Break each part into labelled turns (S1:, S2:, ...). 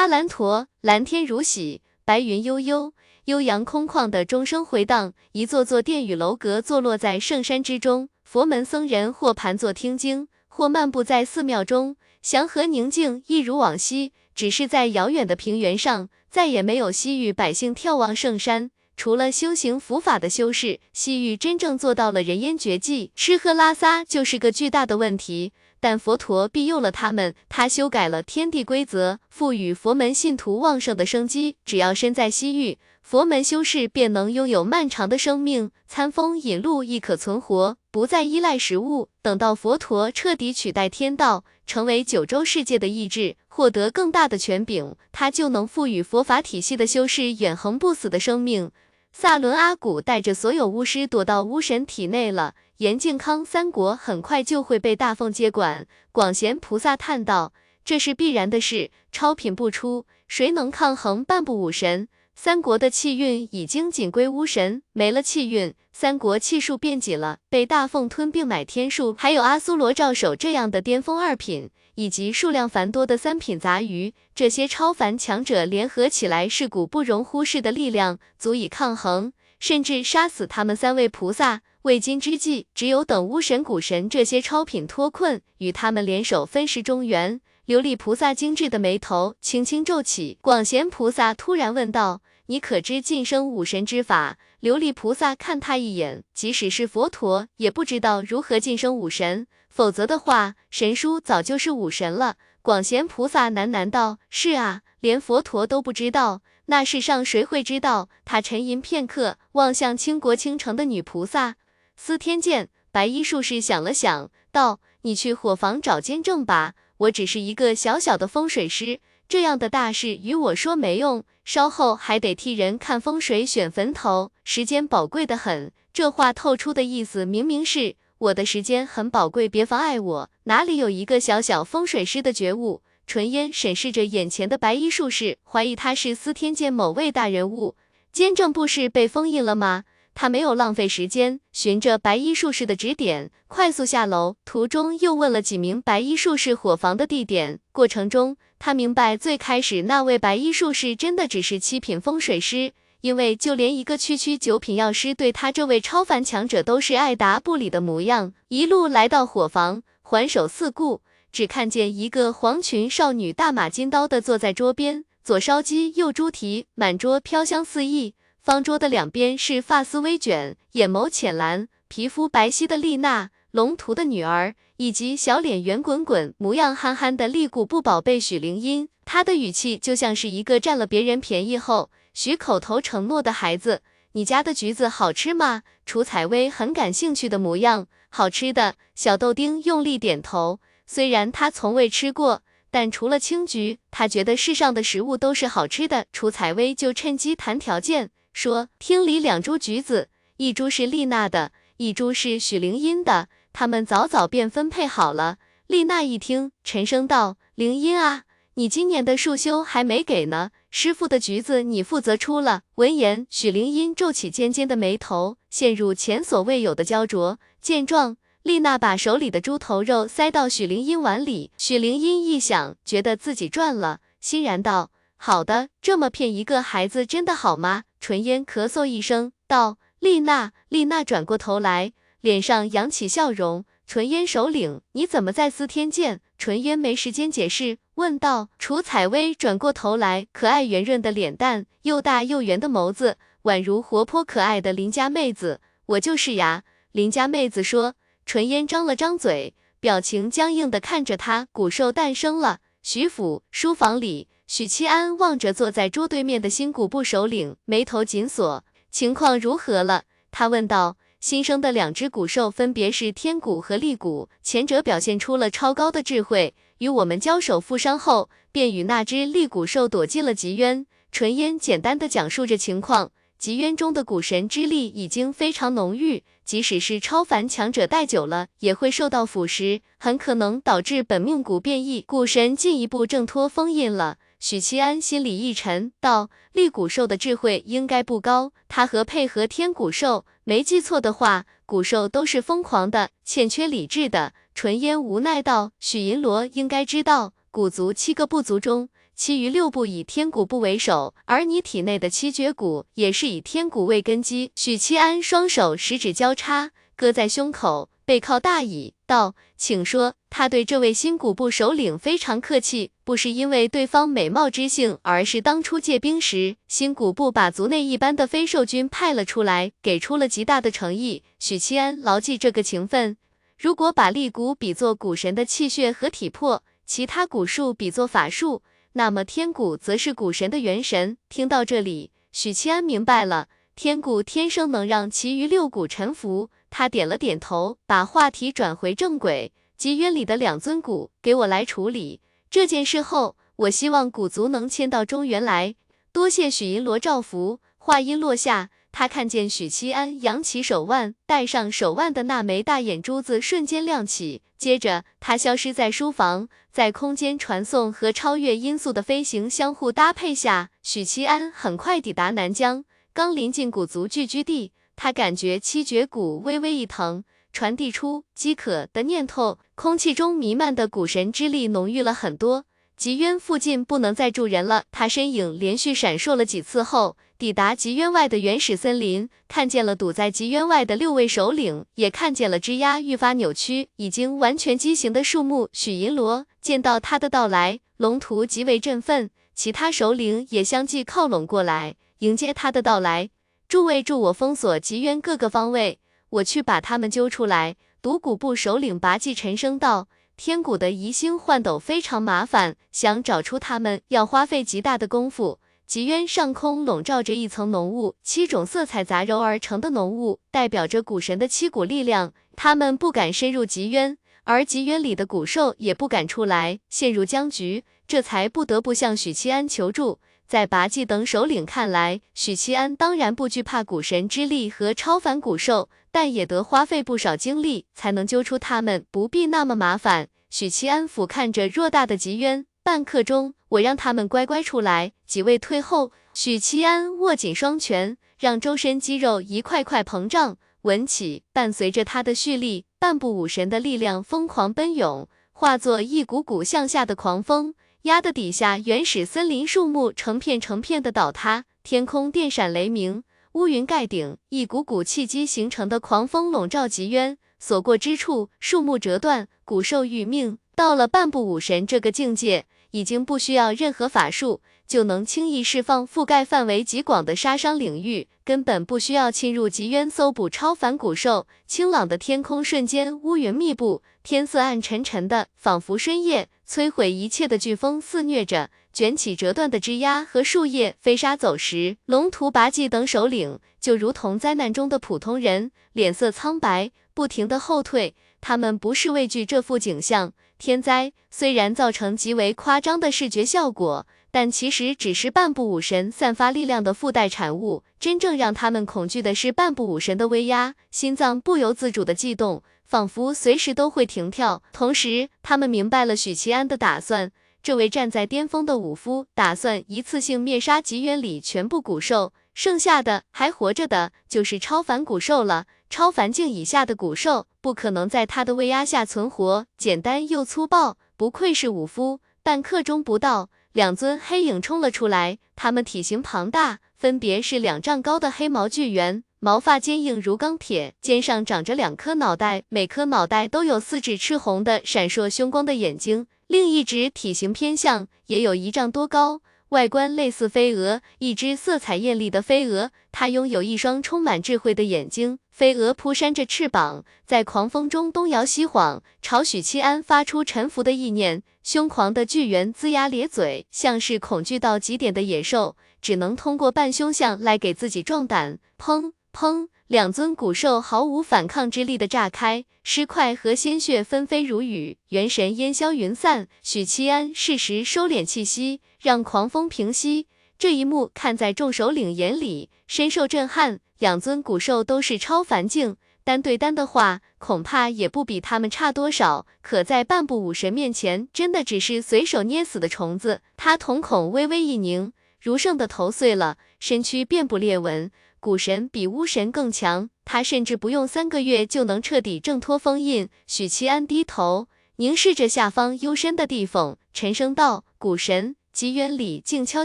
S1: 阿兰陀，蓝天如洗，白云悠悠，悠扬空旷的钟声回荡，一座座殿宇楼阁坐落在圣山之中，佛门僧人或盘坐听经，或漫步在寺庙中，祥和宁静，一如往昔。只是在遥远的平原上，再也没有西域百姓眺望圣山。除了修行佛法的修士，西域真正做到了人烟绝迹，吃喝拉撒就是个巨大的问题。但佛陀庇佑了他们，他修改了天地规则，赋予佛门信徒旺盛的生机。只要身在西域，佛门修士便能拥有漫长的生命，餐风饮露亦可存活，不再依赖食物。等到佛陀彻底取代天道，成为九州世界的意志，获得更大的权柄，他就能赋予佛法体系的修士远恒不死的生命。萨伦阿古带着所有巫师躲到巫神体内了，严靖康三国很快就会被大凤接管。广贤菩萨叹道：“这是必然的事，超品不出，谁能抗衡半步武神？三国的气运已经仅归巫神，没了气运，三国气数变紧了，被大凤吞并买天数，还有阿苏罗赵首这样的巅峰二品。”以及数量繁多的三品杂鱼，这些超凡强者联合起来是股不容忽视的力量，足以抗衡，甚至杀死他们三位菩萨。为今之计，只有等巫神、古神这些超品脱困，与他们联手分食中原。琉璃菩萨精致的眉头轻轻皱起，广贤菩萨突然问道：“你可知晋升武神之法？”琉璃菩萨看他一眼，即使是佛陀，也不知道如何晋升武神。否则的话，神书早就是武神了。广贤菩萨喃喃道：“是啊，连佛陀都不知道，那世上谁会知道？”他沉吟片刻，望向倾国倾城的女菩萨司天剑。白衣术士想了想，道：“你去火房找监正吧，我只是一个小小的风水师，这样的大事与我说没用。稍后还得替人看风水、选坟头，时间宝贵的很。”这话透出的意思，明明是。我的时间很宝贵，别妨碍我。哪里有一个小小风水师的觉悟？纯烟审视着眼前的白衣术士，怀疑他是司天监某位大人物。监正不是被封印了吗？他没有浪费时间，循着白衣术士的指点，快速下楼。途中又问了几名白衣术士伙房的地点。过程中，他明白最开始那位白衣术士真的只是七品风水师。因为就连一个区区九品药师，对他这位超凡强者都是爱答不理的模样。一路来到伙房，环首四顾，只看见一个黄裙少女，大马金刀的坐在桌边，左烧鸡，右猪蹄，满桌飘香四溢。方桌的两边是发丝微卷、眼眸浅蓝、皮肤白皙的丽娜，龙图的女儿，以及小脸圆滚滚、模样憨憨的丽古布宝贝许灵音。她的语气就像是一个占了别人便宜后。许口头承诺的孩子，你家的橘子好吃吗？楚采薇很感兴趣的模样，好吃的。小豆丁用力点头，虽然他从未吃过，但除了青橘，他觉得世上的食物都是好吃的。楚采薇就趁机谈条件，说厅里两株橘子，一株是丽娜的，一株是许灵音的，他们早早便分配好了。丽娜一听，沉声道：“灵音啊，你今年的束修还没给呢。”师傅的橘子你负责出了。闻言，许灵音皱起尖尖的眉头，陷入前所未有的焦灼。见状，丽娜把手里的猪头肉塞到许灵音碗里。许灵音一想，觉得自己赚了，欣然道：“好的，这么骗一个孩子真的好吗？”纯烟咳嗽一声，道：“丽娜。”丽娜转过头来，脸上扬起笑容。纯烟首领，你怎么在司天剑？纯烟没时间解释。问道：“楚采薇转过头来，可爱圆润的脸蛋，又大又圆的眸子，宛如活泼可爱的邻家妹子。我就是呀。”邻家妹子说。纯烟张了张嘴，表情僵硬的看着他。骨兽诞生了。徐府书房里，许七安望着坐在桌对面的新古部首领，眉头紧锁。情况如何了？他问道。新生的两只古兽分别是天古和地古，前者表现出了超高的智慧。与我们交手负伤后，便与那只厉骨兽躲进了极渊。纯烟简单的讲述着情况。极渊中的古神之力已经非常浓郁，即使是超凡强者待久了，也会受到腐蚀，很可能导致本命骨变异，古神进一步挣脱封印了。许七安心里一沉，道：厉骨兽的智慧应该不高，他和配合天骨兽，没记错的话，骨兽都是疯狂的，欠缺理智的。纯烟无奈道：“许银罗应该知道，古族七个部族中，其余六部以天骨部为首，而你体内的七绝骨也是以天骨为根基。许七安双手十指交叉，搁在胸口，背靠大椅，道：“请说。”他对这位新古部首领非常客气，不是因为对方美貌之性，而是当初借兵时，新古部把族内一般的非兽军派了出来，给出了极大的诚意。许七安牢记这个情分。如果把力骨比作古神的气血和体魄，其他古术比作法术，那么天骨则是古神的元神。听到这里，许七安明白了，天骨天生能让其余六骨臣服。他点了点头，把话题转回正轨。集渊里的两尊骨给我来处理这件事后，我希望古族能迁到中原来。多谢许银罗照拂。话音落下，他看见许七安扬起手腕，戴上手腕的那枚大眼珠子瞬间亮起，接着他消失在书房。在空间传送和超越音速的飞行相互搭配下，许七安很快抵达南疆。刚临近古族聚居地，他感觉七绝骨微微一疼。传递出饥渴的念头，空气中弥漫的古神之力浓郁了很多。极渊附近不能再住人了，他身影连续闪烁了几次后，抵达极渊外的原始森林，看见了堵在极渊外的六位首领，也看见了枝桠愈发扭曲、已经完全畸形的树木。许银罗见到他的到来，龙图极为振奋，其他首领也相继靠拢过来迎接他的到来。诸位助我封锁极渊各个方位。我去把他们揪出来。独骨部首领拔济沉声道：“天谷的移星换斗非常麻烦，想找出他们要花费极大的功夫。极渊上空笼罩着一层浓雾，七种色彩杂糅而成的浓雾，代表着古神的七股力量。他们不敢深入极渊，而极渊里的古兽也不敢出来，陷入僵局，这才不得不向许七安求助。”在拔济等首领看来，许七安当然不惧怕古神之力和超凡古兽，但也得花费不少精力才能揪出他们，不必那么麻烦。许七安俯瞰着偌大的极渊，半刻钟，我让他们乖乖出来。几位退后。许七安握紧双拳，让周身肌肉一块块膨胀稳起，伴随着他的蓄力，半部武神的力量疯狂奔涌，化作一股股向下的狂风。压的底下，原始森林树木成片成片的倒塌，天空电闪雷鸣，乌云盖顶，一股股气机形成的狂风笼罩极渊，所过之处，树木折断，古兽殒命。到了半步武神这个境界，已经不需要任何法术，就能轻易释放覆盖范围极广的杀伤领域，根本不需要侵入极渊搜捕超凡古兽。清朗的天空瞬间乌云密布，天色暗沉沉的，仿佛深夜。摧毁一切的飓风肆虐着，卷起折断的枝桠和树叶，飞沙走石。龙图、拔济等首领就如同灾难中的普通人，脸色苍白，不停的后退。他们不是畏惧这幅景象，天灾虽然造成极为夸张的视觉效果，但其实只是半步武神散发力量的附带产物。真正让他们恐惧的是半步武神的威压，心脏不由自主的悸动。仿佛随时都会停跳，同时他们明白了许七安的打算。这位站在巅峰的武夫打算一次性灭杀极渊里全部古兽，剩下的还活着的就是超凡古兽了。超凡境以下的古兽不可能在他的威压下存活，简单又粗暴，不愧是武夫。半刻钟不到，两尊黑影冲了出来，他们体型庞大，分别是两丈高的黑毛巨猿。毛发坚硬如钢铁，肩上长着两颗脑袋，每颗脑袋都有四只赤红的、闪烁凶光的眼睛。另一只体型偏向，也有一丈多高，外观类似飞蛾，一只色彩艳丽的飞蛾。它拥有一双充满智慧的眼睛。飞蛾扑扇着翅膀，在狂风中东摇西晃，朝许七安发出臣服的意念。凶狂的巨猿龇牙咧嘴，像是恐惧到极点的野兽，只能通过扮凶相来给自己壮胆。砰！砰！两尊古兽毫无反抗之力的炸开，尸块和鲜血纷飞如雨，元神烟消云散。许七安适时收敛气息，让狂风平息。这一幕看在众首领眼里，深受震撼。两尊古兽都是超凡境，单对单的话，恐怕也不比他们差多少。可在半步武神面前，真的只是随手捏死的虫子。他瞳孔微微一凝，如圣的头碎了，身躯遍布裂纹。古神比巫神更强，他甚至不用三个月就能彻底挣脱封印。许七安低头凝视着下方幽深的地缝，沉声道：“古神。”集园里静悄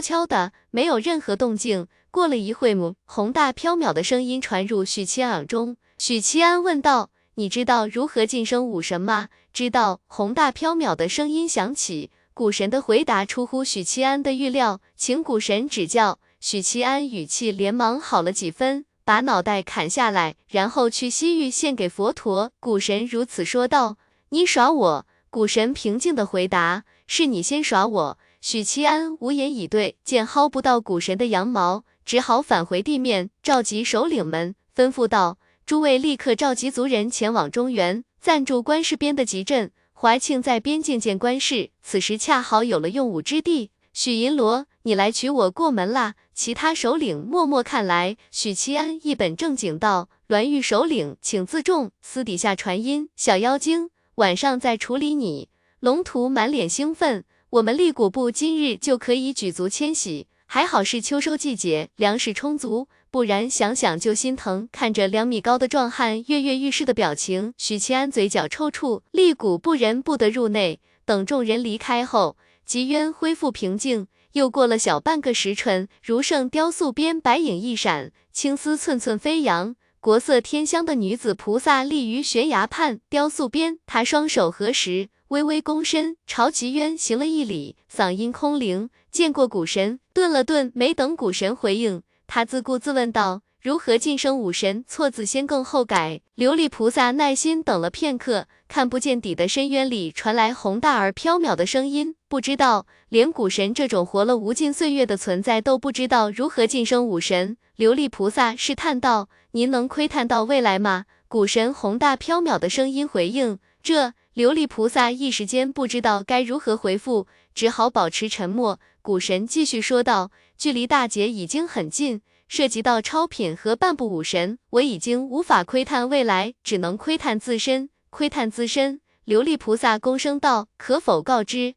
S1: 悄的，没有任何动静。过了一会母，宏大缥缈的声音传入许七安耳中。许七安问道：“你知道如何晋升武神吗？”知道。宏大缥缈的声音响起。古神的回答出乎许七安的预料，请古神指教。许七安语气连忙好了几分，把脑袋砍下来，然后去西域献给佛陀。古神如此说道：“你耍我？”古神平静的回答：“是你先耍我。”许七安无言以对，见薅不到古神的羊毛，只好返回地面，召集首领们，吩咐道：“诸位立刻召集族人前往中原，暂住关氏边的集镇。”怀庆在边境见关氏，此时恰好有了用武之地。许银罗，你来娶我过门啦！其他首领默默看来。许七安一本正经道：“栾玉首领，请自重。私底下传音，小妖精，晚上再处理你。”龙图满脸兴奋：“我们立古部今日就可以举足迁徙，还好是秋收季节，粮食充足。”不然想想就心疼。看着两米高的壮汉跃跃欲试的表情，许七安嘴角抽搐，立谷不仁不得入内。等众人离开后，吉渊恢复平静。又过了小半个时辰，如圣雕塑边白影一闪，青丝寸寸飞扬，国色天香的女子菩萨立于悬崖畔雕塑边。她双手合十，微微躬身，朝吉渊行了一礼，嗓音空灵：“见过古神。”顿了顿，没等古神回应。他自顾自问道：“如何晋升武神？错字先更后改。”琉璃菩萨耐心等了片刻，看不见底的深渊里传来宏大而缥缈的声音：“不知道，连古神这种活了无尽岁月的存在都不知道如何晋升武神。”琉璃菩萨试探道：“您能窥探到未来吗？”古神宏大缥缈的声音回应：“这。”琉璃菩萨一时间不知道该如何回复，只好保持沉默。古神继续说道：“距离大劫已经很近，涉及到超品和半步武神，我已经无法窥探未来，只能窥探自身。窥探自身。”琉璃菩萨躬声道：“可否告知，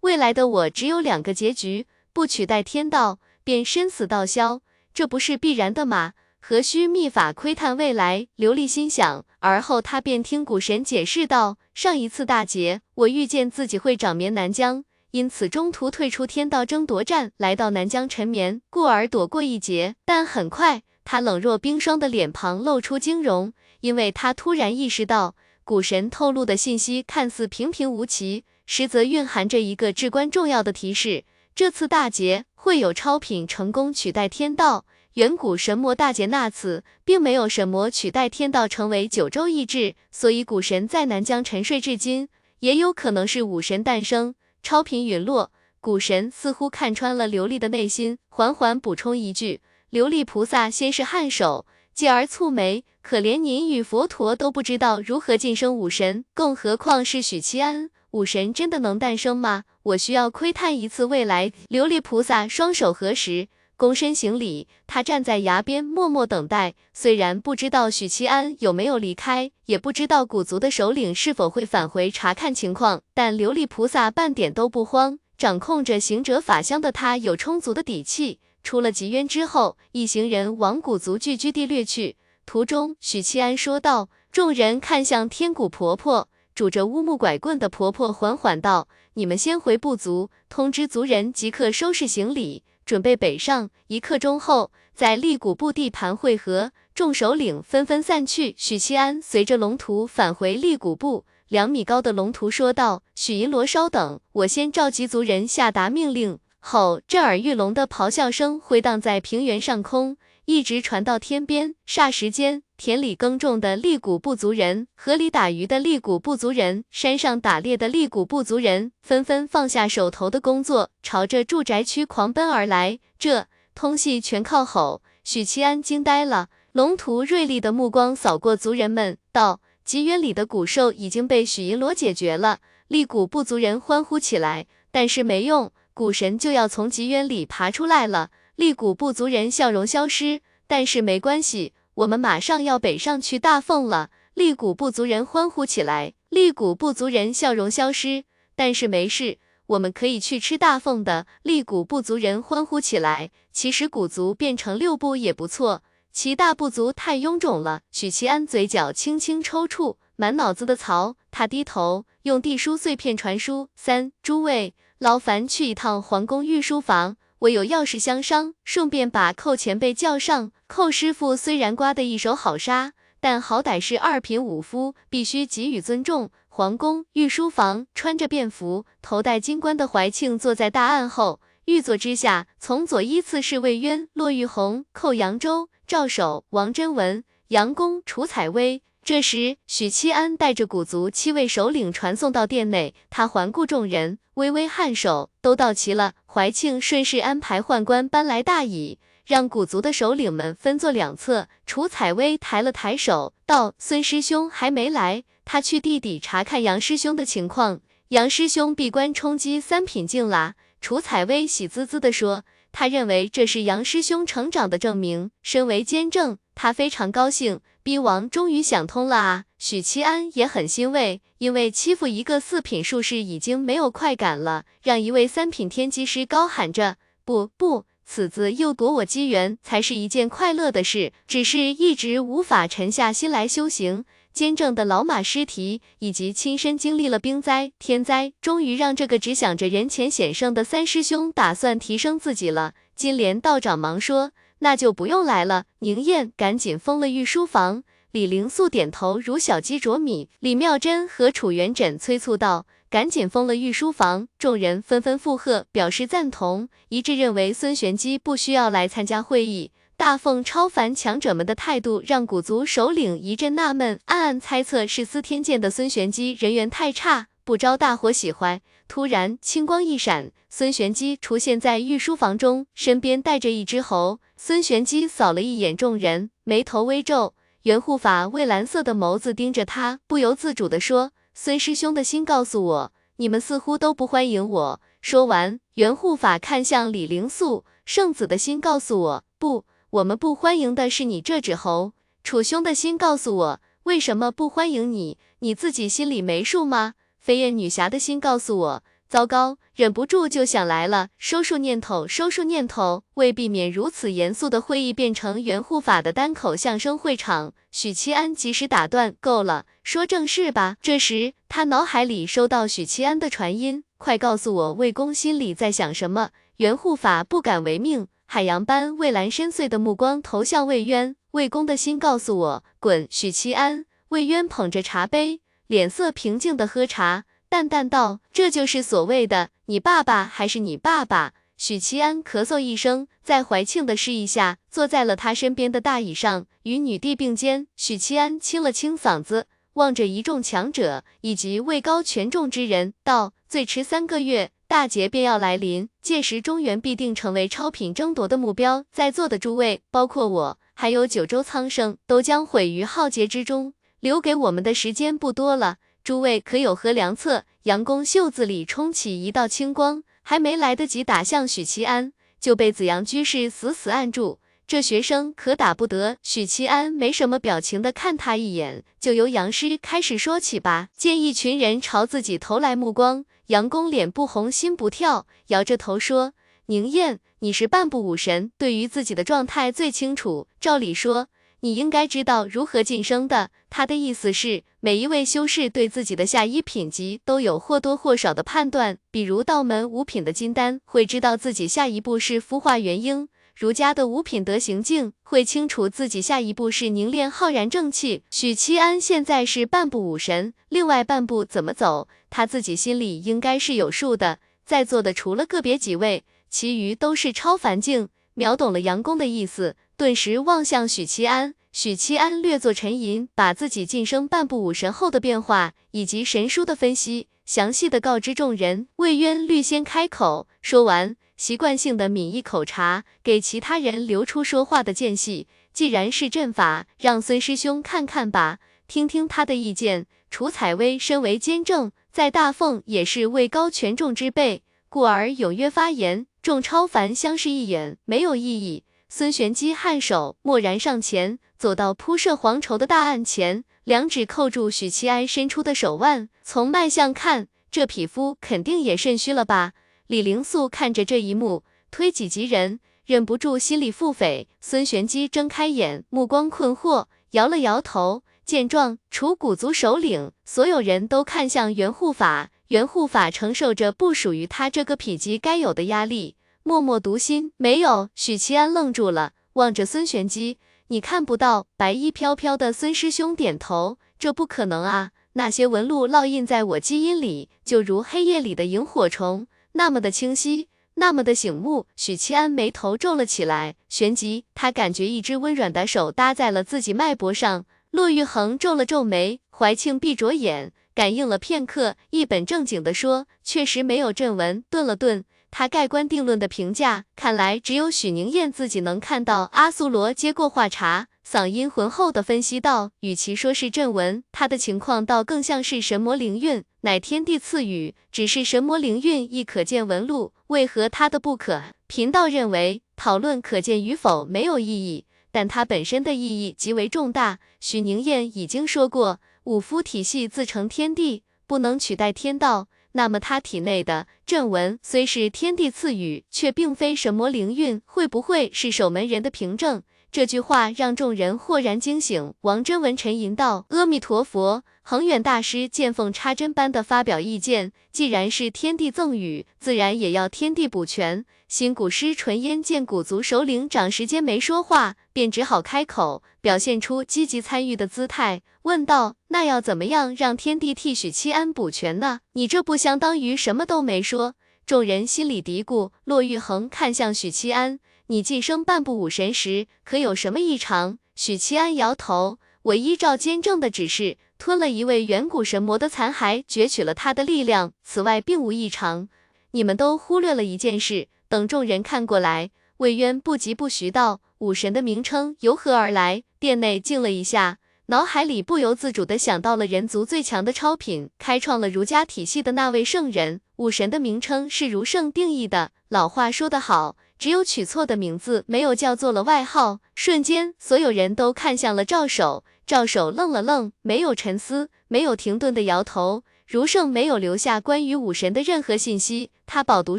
S1: 未来的我只有两个结局：不取代天道，便生死道消。这不是必然的吗？”何须秘法窥探未来？琉璃心想，而后他便听古神解释道：上一次大劫，我预见自己会长眠南疆，因此中途退出天道争夺战，来到南疆沉眠，故而躲过一劫。但很快，他冷若冰霜的脸庞露出惊容，因为他突然意识到，古神透露的信息看似平平无奇，实则蕴含着一个至关重要的提示：这次大劫会有超品成功取代天道。远古神魔大劫那次，并没有神魔取代天道成为九州意志，所以古神在南疆沉睡至今，也有可能是武神诞生，超频陨落。古神似乎看穿了琉璃的内心，缓缓补充一句：琉璃菩萨先是颔首，继而蹙眉，可怜您与佛陀都不知道如何晋升武神，更何况是许七安？武神真的能诞生吗？我需要窥探一次未来。琉璃菩萨双手合十。躬身行礼，他站在崖边默默等待。虽然不知道许七安有没有离开，也不知道古族的首领是否会返回查看情况，但琉璃菩萨半点都不慌。掌控着行者法相的他有充足的底气。出了极渊之后，一行人往古族聚居地掠去。途中，许七安说道：“众人看向天谷婆婆，拄着乌木拐棍的婆婆缓缓道：‘你们先回部族，通知族人即刻收拾行李。’”准备北上，一刻钟后在利古部地盘会合。众首领纷纷散去。许七安随着龙图返回利古部。两米高的龙图说道：“许银罗，稍等，我先召集族人下达命令。”吼，震耳欲聋的咆哮声回荡在平原上空。一直传到天边，霎时间，田里耕种的利谷部族人，河里打鱼的利谷部族人，山上打猎的利谷部族人，纷纷放下手头的工作，朝着住宅区狂奔而来。这通戏全靠吼！许七安惊呆了，龙图锐利的目光扫过族人们，道：“极渊里的古兽已经被许银罗解决了。”利谷部族人欢呼起来，但是没用，古神就要从极渊里爬出来了。利谷部族人笑容消失，但是没关系，我们马上要北上去大凤了。利谷部族人欢呼起来。利谷部族人笑容消失，但是没事，我们可以去吃大凤的。利谷部族人欢呼起来。其实古族变成六部也不错，其大部族太臃肿了。许七安嘴角轻轻抽搐，满脑子的槽。他低头用地书碎片传书。三诸位。劳烦去一趟皇宫御书房，我有要事相商，顺便把寇前辈叫上。寇师傅虽然刮得一手好沙，但好歹是二品武夫，必须给予尊重。皇宫御书房，穿着便服、头戴金冠的怀庆坐在大案后，御座之下，从左依次是魏渊、骆玉红、寇扬州、赵守、王真文、杨公、楚采薇。这时，许七安带着古族七位首领传送到殿内，他环顾众人，微微颔首，都到齐了。怀庆顺势安排宦官搬来大椅，让古族的首领们分坐两侧。楚采薇抬了抬手，道：“孙师兄还没来。”他去地底查看杨师兄的情况，杨师兄闭关冲击三品境啦。楚采薇喜滋滋地说，他认为这是杨师兄成长的证明。身为监正，他非常高兴，逼王终于想通了啊。许七安也很欣慰，因为欺负一个四品术士已经没有快感了，让一位三品天机师高喊着不不，此子又夺我机缘，才是一件快乐的事。只是一直无法沉下心来修行。监正的老马尸体，以及亲身经历了兵灾、天灾，终于让这个只想着人前显圣的三师兄打算提升自己了。金莲道长忙说：“那就不用来了。”宁燕赶紧封了御书房。李灵素点头如小鸡啄米。李妙珍和楚元稹催促道：“赶紧封了御书房！”众人纷纷附和，表示赞同，一致认为孙玄机不需要来参加会议。大凤超凡强者们的态度让古族首领一阵纳闷，暗暗猜测是司天监的孙玄机人缘太差，不招大伙喜欢。突然，青光一闪，孙玄机出现在御书房中，身边带着一只猴。孙玄机扫了一眼众人，眉头微皱，袁护法蔚蓝色的眸子盯着他，不由自主地说：“孙师兄的心告诉我，你们似乎都不欢迎我。”说完，袁护法看向李灵素，圣子的心告诉我，不。我们不欢迎的是你这只猴，楚兄的心告诉我，为什么不欢迎你？你自己心里没数吗？飞燕女侠的心告诉我，糟糕，忍不住就想来了。收束念头，收束念头。为避免如此严肃的会议变成元护法的单口相声会场，许七安及时打断，够了，说正事吧。这时，他脑海里收到许七安的传音，快告诉我魏公心里在想什么。元护法不敢违命。海洋般蔚蓝深邃的目光投向魏渊，魏公的心告诉我，滚！许七安，魏渊捧着茶杯，脸色平静的喝茶，淡淡道：“这就是所谓的你爸爸还是你爸爸。”许七安咳嗽一声，在怀庆的示意下，坐在了他身边的大椅上，与女帝并肩。许七安清了清嗓子，望着一众强者以及位高权重之人，道：“最迟三个月。”大劫便要来临，届时中原必定成为超品争夺的目标。在座的诸位，包括我，还有九州苍生，都将毁于浩劫之中。留给我们的时间不多了，诸位可有何良策？杨公袖子里冲起一道青光，还没来得及打向许七安，就被子阳居士死死按住。这学生可打不得。许七安没什么表情的看他一眼，就由杨师开始说起吧。见一群人朝自己投来目光。杨公脸不红心不跳，摇着头说：“宁燕，你是半步武神，对于自己的状态最清楚。照理说，你应该知道如何晋升的。”他的意思是，每一位修士对自己的下一品级都有或多或少的判断。比如道门五品的金丹，会知道自己下一步是孵化元婴；儒家的五品德行境，会清楚自己下一步是凝练浩然正气。许七安现在是半步武神，另外半步怎么走？他自己心里应该是有数的，在座的除了个别几位，其余都是超凡境。秒懂了杨公的意思，顿时望向许七安。许七安略作沉吟，把自己晋升半步武神后的变化，以及神书的分析，详细的告知众人。魏渊率先开口，说完，习惯性的抿一口茶，给其他人留出说话的间隙。既然是阵法，让孙师兄看看吧，听听他的意见。楚采薇身为监正。在大凤也是位高权重之辈，故而踊跃发言。众超凡相视一眼，没有异议。孙玄机颔首，默然上前，走到铺设黄绸的大案前，两指扣住许七安伸出的手腕。从脉象看，这匹夫肯定也肾虚了吧？李灵素看着这一幕，推己及人，忍不住心里腹诽。孙玄机睁开眼，目光困惑，摇了摇头。见状，除古族首领，所有人都看向袁护法。袁护法承受着不属于他这个否极该有的压力，默默读心。没有，许七安愣住了，望着孙玄机，你看不到？白衣飘飘的孙师兄点头，这不可能啊，那些纹路烙印在我基因里，就如黑夜里的萤火虫，那么的清晰。那么的醒目，许七安眉头皱了起来。旋即，他感觉一只温软的手搭在了自己脉搏上。骆玉衡皱了皱眉，怀庆闭着眼，感应了片刻，一本正经地说：“确实没有阵纹。”顿了顿，他盖棺定论的评价：“看来只有许宁燕自己能看到。”阿苏罗接过话茬，嗓音浑厚的分析道：“与其说是阵纹，他的情况倒更像是神魔灵韵。”乃天地赐予，只是神魔灵韵亦可见纹路，为何他的不可？贫道认为讨论可见与否没有意义，但它本身的意义极为重大。许宁燕已经说过，武夫体系自成天地，不能取代天道。那么他体内的阵纹虽是天地赐予，却并非神魔灵韵，会不会是守门人的凭证？这句话让众人豁然惊醒。王真文沉吟道：“阿弥陀佛。”恒远大师见缝插针般的发表意见，既然是天地赠予，自然也要天地补全。新古师纯烟见古族首领长时间没说话，便只好开口，表现出积极参与的姿态，问道：“那要怎么样让天地替许七安补全呢？你这不相当于什么都没说？”众人心里嘀咕。骆玉衡看向许七安：“你晋升半步武神时，可有什么异常？”许七安摇头：“我依照监正的指示。”吞了一位远古神魔的残骸，攫取了他的力量。此外并无异常。你们都忽略了一件事。等众人看过来，魏渊不疾不徐道：“武神的名称由何而来？”殿内静了一下，脑海里不由自主的想到了人族最强的超品，开创了儒家体系的那位圣人。武神的名称是儒圣定义的。老话说得好，只有取错的名字，没有叫做了外号。瞬间，所有人都看向了赵守。赵守愣了愣，没有沉思，没有停顿的摇头。儒圣没有留下关于武神的任何信息。他饱读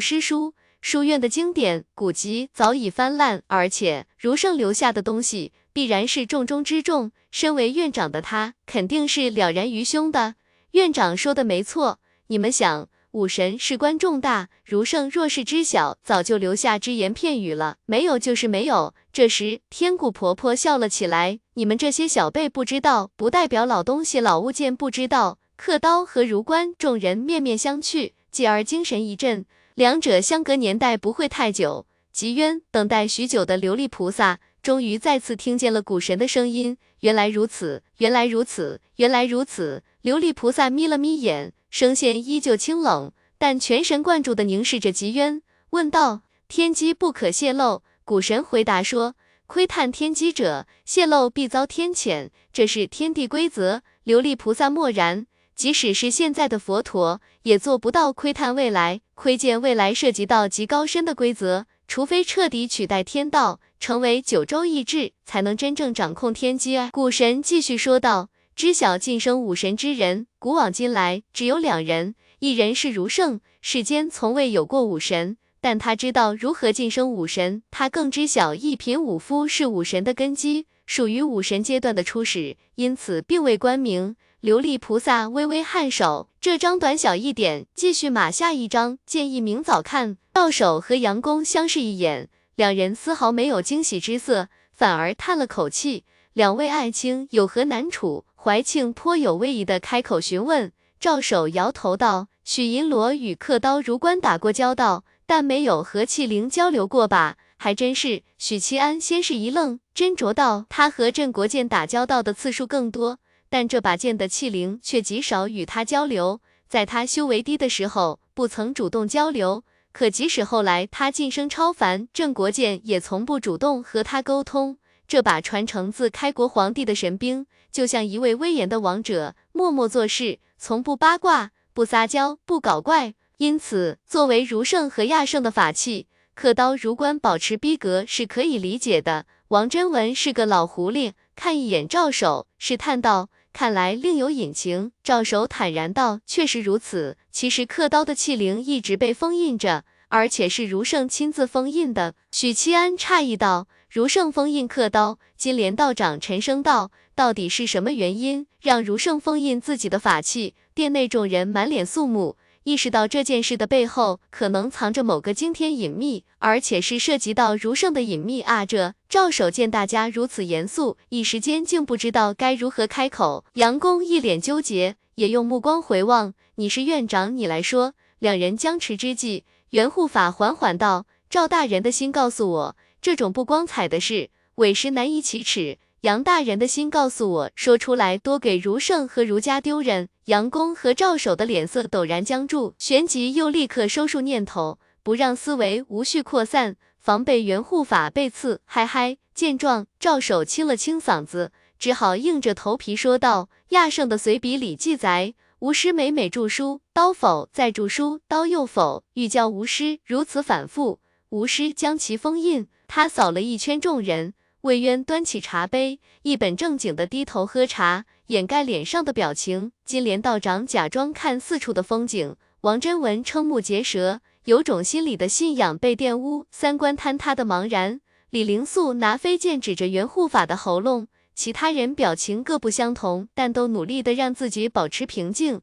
S1: 诗书，书院的经典古籍早已翻烂，而且儒圣留下的东西必然是重中之重。身为院长的他，肯定是了然于胸的。院长说的没错，你们想。武神事关重大，儒圣若是知晓，早就留下只言片语了。没有就是没有。这时，天谷婆婆笑了起来：“你们这些小辈不知道，不代表老东西老物件不知道。”刻刀和儒官众人面面相觑，继而精神一振。两者相隔年代不会太久。吉渊等待许久的琉璃菩萨，终于再次听见了古神的声音。原来如此，原来如此，原来如此。琉璃菩萨眯了眯眼。声线依旧清冷，但全神贯注地凝视着吉渊，问道：“天机不可泄露。”古神回答说：“窥探天机者，泄露必遭天谴，这是天地规则。”琉璃菩萨默然，即使是现在的佛陀，也做不到窥探未来、窥见未来，涉及到极高深的规则。除非彻底取代天道，成为九州意志，才能真正掌控天机。古神继续说道。知晓晋升武神之人，古往今来只有两人，一人是儒圣，世间从未有过武神，但他知道如何晋升武神。他更知晓一品武夫是武神的根基，属于武神阶段的初始，因此并未冠名。琉璃菩萨微微颔首，这张短小一点，继续码下一张，建议明早看。到手和杨公相视一眼，两人丝毫没有惊喜之色，反而叹了口气。两位爱卿有何难处？怀庆颇有威仪的开口询问，赵守摇头道：“许银罗与刻刀如官打过交道，但没有和气灵交流过吧？还真是。”许七安先是一愣，斟酌道：“他和镇国剑打交道的次数更多，但这把剑的气灵却极少与他交流。在他修为低的时候，不曾主动交流。可即使后来他晋升超凡，镇国剑也从不主动和他沟通。这把传承自开国皇帝的神兵。”就像一位威严的王者，默默做事，从不八卦，不撒娇，不搞怪。因此，作为儒圣和亚圣的法器，刻刀如官保持逼格是可以理解的。王真文是个老狐狸，看一眼赵守，试探道：“看来另有隐情。”赵守坦然道：“确实如此。其实刻刀的器灵一直被封印着，而且是儒圣亲自封印的。”许七安诧异道：“儒圣封印刻刀？”金莲道长沉声道。到底是什么原因让如圣封印自己的法器？殿内众人满脸肃穆，意识到这件事的背后可能藏着某个惊天隐秘，而且是涉及到如圣的隐秘啊！这赵守见大家如此严肃，一时间竟不知道该如何开口。杨公一脸纠结，也用目光回望。你是院长，你来说。两人僵持之际，袁护法缓缓道：“赵大人的心告诉我，这种不光彩的事，委实难以启齿。杨大人的心告诉我，说出来多给儒圣和儒家丢人。”杨公和赵守的脸色陡然僵住，旋即又立刻收束念头，不让思维无序扩散，防备袁护法被刺。嗨嗨！见状，赵守清了清嗓子，只好硬着头皮说道：“亚圣的随笔里记载。”吴师每每著书，刀否，再著书，刀又否，欲教吴师，如此反复。吴师将其封印。他扫了一圈众人，魏渊端起茶杯，一本正经的低头喝茶，掩盖脸上的表情。金莲道长假装看四处的风景，王真文瞠目结舌，有种心里的信仰被玷污，三观坍塌的茫然。李灵素拿飞剑指着袁护法的喉咙。其他人表情各不相同，但都努力的让自己保持平静。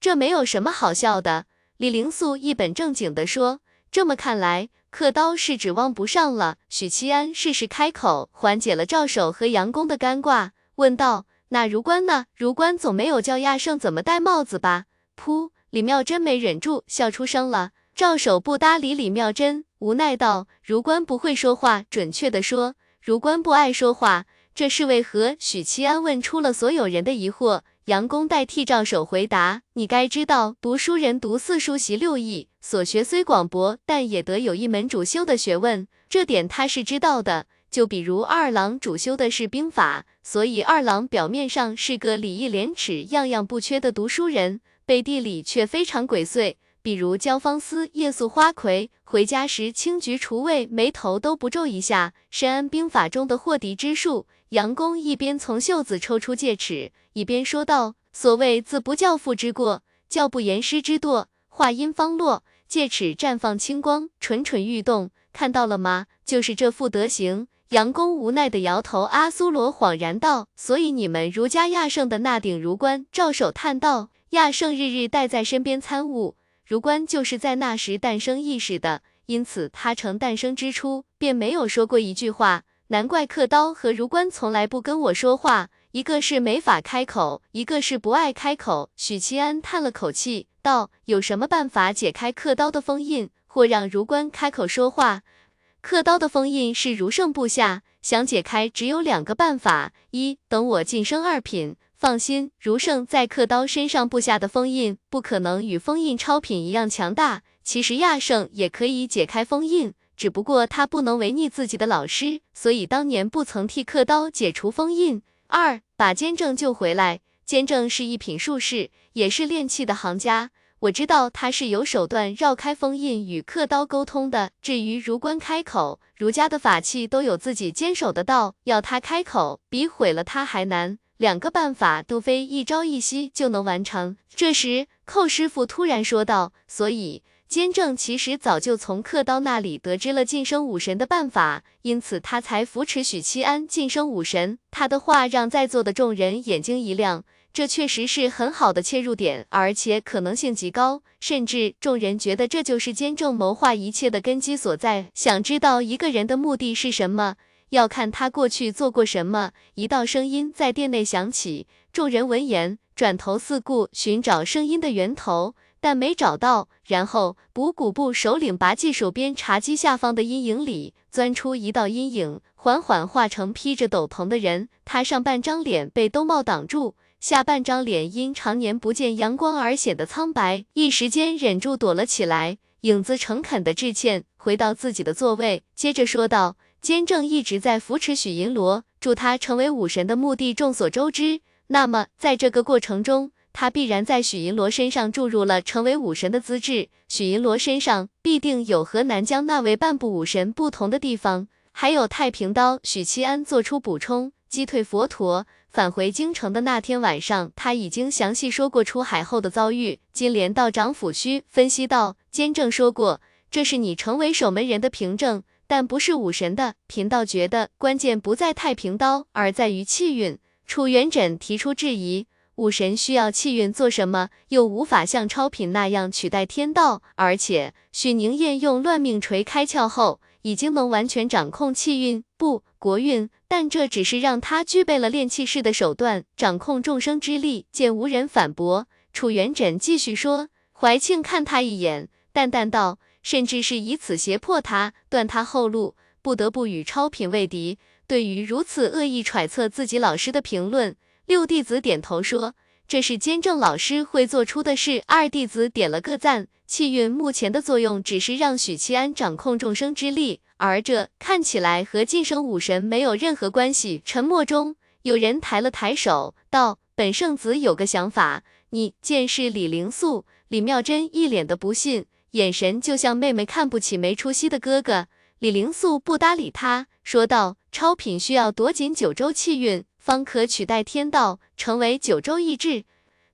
S1: 这没有什么好笑的。李灵素一本正经的说：“这么看来，刻刀是指望不上了。”许七安适时开口，缓解了赵守和杨公的尴尬，问道：“那如官呢？如官总没有叫亚圣怎么戴帽子吧？”噗！李妙真没忍住笑出声了。赵守不搭理李妙真，无奈道：“如官不会说话，准确的说，如官不爱说话。”这是为何？许七安问出了所有人的疑惑。杨公代替赵守回答：“你该知道，读书人读四书习六艺，所学虽广博，但也得有一门主修的学问。这点他是知道的。就比如二郎主修的是兵法，所以二郎表面上是个礼义廉耻样样不缺的读书人，背地里却非常鬼祟。比如焦方思夜宿花魁，回家时轻举除味，眉头都不皱一下，深谙兵法中的祸敌之术。”杨公一边从袖子抽出戒尺，一边说道：“所谓自不教父之过，教不严师之惰。”话音方落，戒尺绽放青光，蠢蠢欲动。看到了吗？就是这副德行。杨公无奈的摇头。阿苏罗恍然道：“所以你们儒家亚圣的那顶儒冠？”照手叹道：“亚圣日日带在身边参悟，儒冠就是在那时诞生意识的，因此他成诞生之初便没有说过一句话。”难怪刻刀和如官从来不跟我说话，一个是没法开口，一个是不爱开口。许七安叹了口气，道：“有什么办法解开刻刀的封印，或让如官开口说话？刻刀的封印是如圣部下，想解开只有两个办法：一，等我晋升二品。放心，如圣在刻刀身上布下的封印，不可能与封印超品一样强大。其实亚圣也可以解开封印。”只不过他不能违逆自己的老师，所以当年不曾替刻刀解除封印。二，把监正救回来。监正是一品术士，也是炼器的行家。我知道他是有手段绕开封印与刻刀沟通的。至于如官开口，儒家的法器都有自己坚守的道，要他开口，比毁了他还难。两个办法都非一朝一夕就能完成。这时，寇师傅突然说道：“所以。”监正其实早就从刻刀那里得知了晋升武神的办法，因此他才扶持许七安晋升武神。他的话让在座的众人眼睛一亮，这确实是很好的切入点，而且可能性极高。甚至众人觉得这就是监正谋划一切的根基所在。想知道一个人的目的是什么，要看他过去做过什么。一道声音在殿内响起，众人闻言转头四顾，寻找声音的源头。但没找到，然后补骨部首领拔记手边茶几下方的阴影里钻出一道阴影，缓缓化成披着斗篷的人。他上半张脸被兜帽挡住，下半张脸因常年不见阳光而显得苍白，一时间忍住躲了起来。影子诚恳的致歉，回到自己的座位，接着说道：“监正一直在扶持许银罗，助他成为武神的目的众所周知。那么在这个过程中，他必然在许银罗身上注入了成为武神的资质，许银罗身上必定有和南疆那位半步武神不同的地方，还有太平刀。许七安做出补充，击退佛陀，返回京城的那天晚上，他已经详细说过出海后的遭遇。金莲道长抚须分析道：“监正说过，这是你成为守门人的凭证，但不是武神的。贫道觉得关键不在太平刀，而在于气运。”楚元稹提出质疑。武神需要气运做什么？又无法像超品那样取代天道。而且许宁燕用乱命锤开窍后，已经能完全掌控气运，不国运。但这只是让他具备了炼气士的手段，掌控众生之力。见无人反驳，楚元稹继续说。怀庆看他一眼，淡淡道：“甚至是以此胁迫他，断他后路，不得不与超品为敌。”对于如此恶意揣测自己老师的评论，六弟子点头说：“这是监正老师会做出的事。”二弟子点了个赞。气运目前的作用只是让许七安掌控众生之力，而这看起来和晋升武神没有任何关系。沉默中，有人抬了抬手，道：“本圣子有个想法。”你见是李灵素。李妙珍一脸的不信，眼神就像妹妹看不起没出息的哥哥。李灵素不搭理他，说道：“超品需要夺紧九州气运，方可取代天道，成为九州意志。